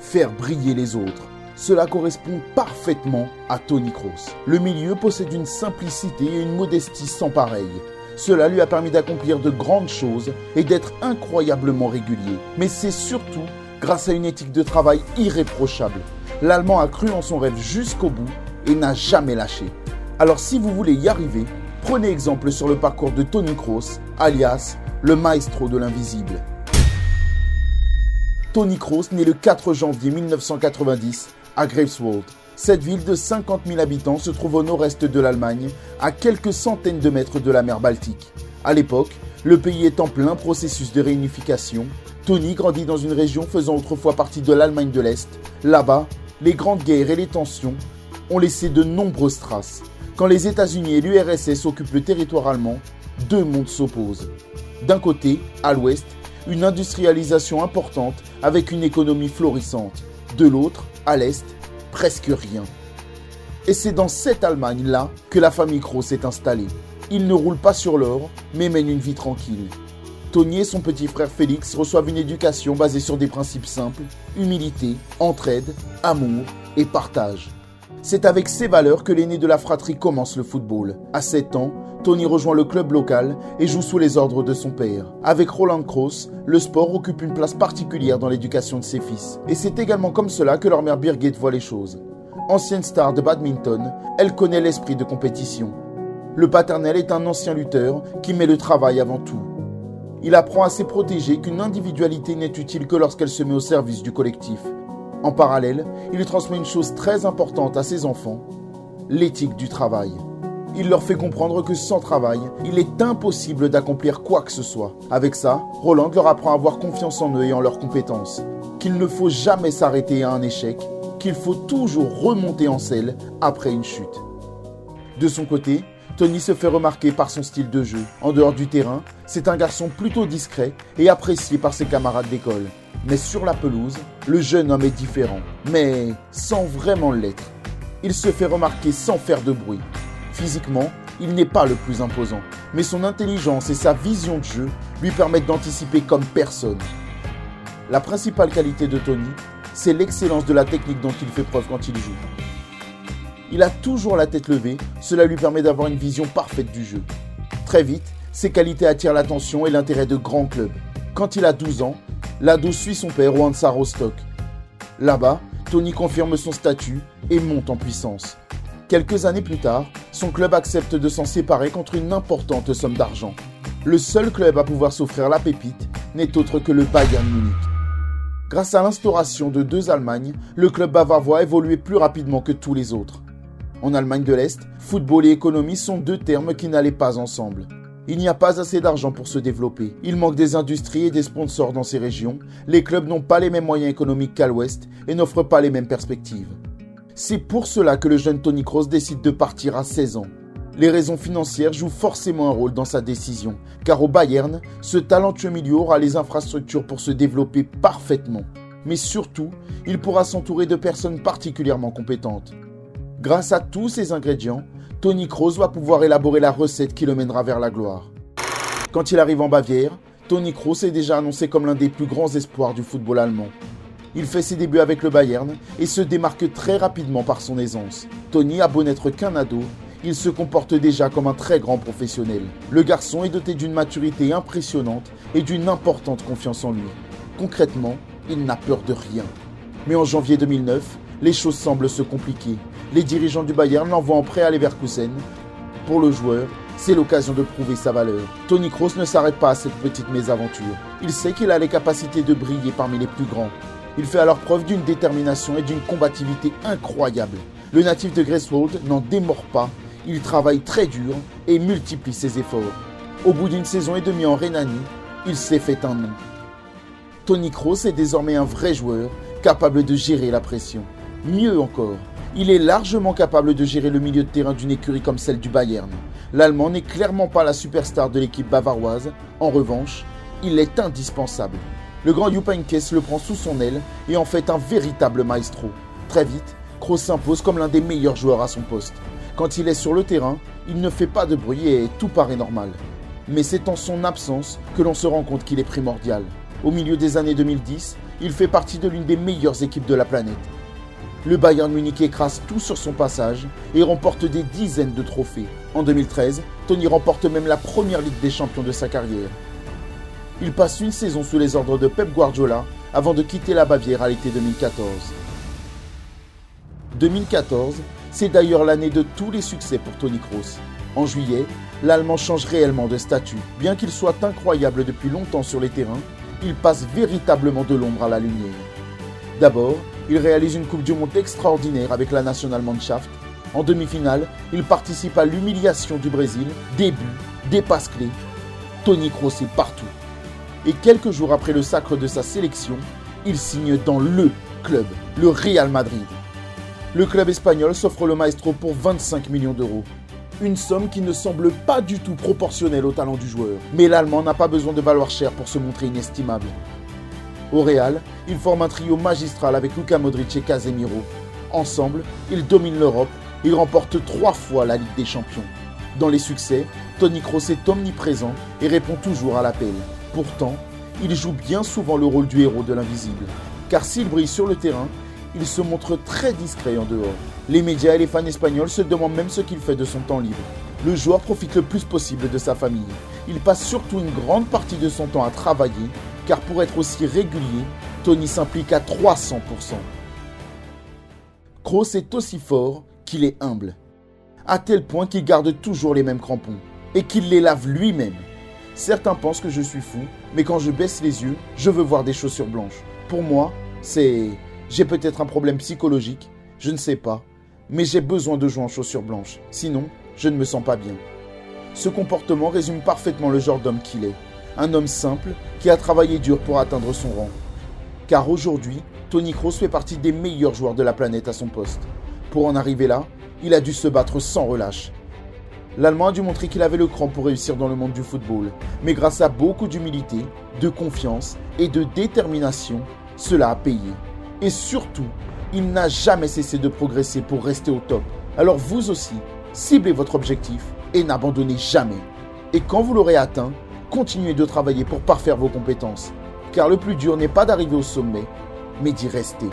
faire briller les autres. Cela correspond parfaitement à Tony Kroos. Le milieu possède une simplicité et une modestie sans pareil. Cela lui a permis d'accomplir de grandes choses et d'être incroyablement régulier. Mais c'est surtout grâce à une éthique de travail irréprochable. L'Allemand a cru en son rêve jusqu'au bout et n'a jamais lâché. Alors si vous voulez y arriver, prenez exemple sur le parcours de Tony Kroos, alias le maestro de l'invisible. Tony Kroos naît le 4 janvier 1990 à Greifswald. Cette ville de 50 000 habitants se trouve au nord-est de l'Allemagne, à quelques centaines de mètres de la mer Baltique. À l'époque, le pays est en plein processus de réunification. Tony grandit dans une région faisant autrefois partie de l'Allemagne de l'Est. Là-bas, les grandes guerres et les tensions ont laissé de nombreuses traces. Quand les États-Unis et l'URSS occupent le territoire allemand, deux mondes s'opposent. D'un côté, à l'ouest, une industrialisation importante avec une économie florissante. De l'autre, à l'est, presque rien. Et c'est dans cette Allemagne-là que la famille Kroos s'est installée. Il ne roule pas sur l'or, mais mène une vie tranquille. Tony et son petit frère Félix reçoivent une éducation basée sur des principes simples, humilité, entraide, amour et partage. C'est avec ces valeurs que l'aîné de la fratrie commence le football. À 7 ans, Tony rejoint le club local et joue sous les ordres de son père. Avec Roland Kroos, le sport occupe une place particulière dans l'éducation de ses fils. Et c'est également comme cela que leur mère Birgit voit les choses. Ancienne star de badminton, elle connaît l'esprit de compétition. Le paternel est un ancien lutteur qui met le travail avant tout. Il apprend à ses protégés qu'une individualité n'est utile que lorsqu'elle se met au service du collectif. En parallèle, il transmet une chose très importante à ses enfants, l'éthique du travail. Il leur fait comprendre que sans travail, il est impossible d'accomplir quoi que ce soit. Avec ça, Roland leur apprend à avoir confiance en eux et en leurs compétences, qu'il ne faut jamais s'arrêter à un échec, qu'il faut toujours remonter en selle après une chute. De son côté, Tony se fait remarquer par son style de jeu. En dehors du terrain, c'est un garçon plutôt discret et apprécié par ses camarades d'école. Mais sur la pelouse, le jeune homme est différent, mais sans vraiment l'être. Il se fait remarquer sans faire de bruit. Physiquement, il n'est pas le plus imposant, mais son intelligence et sa vision de jeu lui permettent d'anticiper comme personne. La principale qualité de Tony, c'est l'excellence de la technique dont il fait preuve quand il joue. Il a toujours la tête levée, cela lui permet d'avoir une vision parfaite du jeu. Très vite, ses qualités attirent l'attention et l'intérêt de grands clubs. Quand il a 12 ans, l'ado suit son père au Hansa Rostock. Là-bas, Tony confirme son statut et monte en puissance. Quelques années plus tard, son club accepte de s'en séparer contre une importante somme d'argent. Le seul club à pouvoir s'offrir la pépite n'est autre que le Bayern Munich. Grâce à l'instauration de deux Allemagnes, le club bavarois a évolué plus rapidement que tous les autres. En Allemagne de l'Est, football et économie sont deux termes qui n'allaient pas ensemble. Il n'y a pas assez d'argent pour se développer. Il manque des industries et des sponsors dans ces régions. Les clubs n'ont pas les mêmes moyens économiques qu'à l'Ouest et n'offrent pas les mêmes perspectives. C'est pour cela que le jeune Tony Kroos décide de partir à 16 ans. Les raisons financières jouent forcément un rôle dans sa décision, car au Bayern, ce talentueux milieu aura les infrastructures pour se développer parfaitement. Mais surtout, il pourra s'entourer de personnes particulièrement compétentes. Grâce à tous ces ingrédients, Tony Kroos va pouvoir élaborer la recette qui le mènera vers la gloire. Quand il arrive en Bavière, Tony Kroos est déjà annoncé comme l'un des plus grands espoirs du football allemand. Il fait ses débuts avec le Bayern et se démarque très rapidement par son aisance. Tony a beau n'être qu'un ado, il se comporte déjà comme un très grand professionnel. Le garçon est doté d'une maturité impressionnante et d'une importante confiance en lui. Concrètement, il n'a peur de rien. Mais en janvier 2009, les choses semblent se compliquer les dirigeants du Bayern l'envoient en prêt à Leverkusen. Pour le joueur, c'est l'occasion de prouver sa valeur. Tony Kroos ne s'arrête pas à cette petite mésaventure. Il sait qu'il a les capacités de briller parmi les plus grands. Il fait alors preuve d'une détermination et d'une combativité incroyable. Le natif de Greifswald n'en démord pas. Il travaille très dur et multiplie ses efforts. Au bout d'une saison et demie en Rhénanie, il s'est fait un nom. Tony Kroos est désormais un vrai joueur capable de gérer la pression. Mieux encore, il est largement capable de gérer le milieu de terrain d'une écurie comme celle du Bayern. L'Allemand n'est clairement pas la superstar de l'équipe bavaroise. En revanche, il est indispensable. Le grand Jupp le prend sous son aile et en fait un véritable maestro. Très vite, Kroos s'impose comme l'un des meilleurs joueurs à son poste. Quand il est sur le terrain, il ne fait pas de bruit et tout paraît normal. Mais c'est en son absence que l'on se rend compte qu'il est primordial. Au milieu des années 2010, il fait partie de l'une des meilleures équipes de la planète. Le Bayern Munich écrase tout sur son passage et remporte des dizaines de trophées. En 2013, Tony remporte même la première Ligue des Champions de sa carrière. Il passe une saison sous les ordres de Pep Guardiola avant de quitter la Bavière à l'été 2014. 2014, c'est d'ailleurs l'année de tous les succès pour Tony Kroos. En juillet, l'Allemand change réellement de statut. Bien qu'il soit incroyable depuis longtemps sur les terrains, il passe véritablement de l'ombre à la lumière. D'abord, il réalise une Coupe du Monde extraordinaire avec la Nationalmannschaft. En demi-finale, il participe à l'humiliation du Brésil, des buts, des passes clés. Tony Kroos est partout. Et quelques jours après le sacre de sa sélection, il signe dans LE club, le Real Madrid. Le club espagnol s'offre le maestro pour 25 millions d'euros. Une somme qui ne semble pas du tout proportionnelle au talent du joueur. Mais l'Allemand n'a pas besoin de valoir cher pour se montrer inestimable. Au Real, il forme un trio magistral avec Luka Modric et Casemiro. Ensemble, ils dominent l'Europe et remportent trois fois la Ligue des Champions. Dans les succès, Tony Kroos est omniprésent et répond toujours à l'appel. Pourtant, il joue bien souvent le rôle du héros de l'invisible. Car s'il brille sur le terrain, il se montre très discret en dehors. Les médias et les fans espagnols se demandent même ce qu'il fait de son temps libre. Le joueur profite le plus possible de sa famille. Il passe surtout une grande partie de son temps à travailler, car pour être aussi régulier, Tony s'implique à 300%. Kroos est aussi fort qu'il est humble, à tel point qu'il garde toujours les mêmes crampons, et qu'il les lave lui-même. Certains pensent que je suis fou, mais quand je baisse les yeux, je veux voir des chaussures blanches. Pour moi, c'est... J'ai peut-être un problème psychologique, je ne sais pas, mais j'ai besoin de jouer en chaussures blanches, sinon je ne me sens pas bien. Ce comportement résume parfaitement le genre d'homme qu'il est, un homme simple qui a travaillé dur pour atteindre son rang. Car aujourd'hui, Tony Kroos fait partie des meilleurs joueurs de la planète à son poste. Pour en arriver là, il a dû se battre sans relâche, L'Allemand a dû montrer qu'il avait le cran pour réussir dans le monde du football, mais grâce à beaucoup d'humilité, de confiance et de détermination, cela a payé. Et surtout, il n'a jamais cessé de progresser pour rester au top. Alors vous aussi, ciblez votre objectif et n'abandonnez jamais. Et quand vous l'aurez atteint, continuez de travailler pour parfaire vos compétences. Car le plus dur n'est pas d'arriver au sommet, mais d'y rester.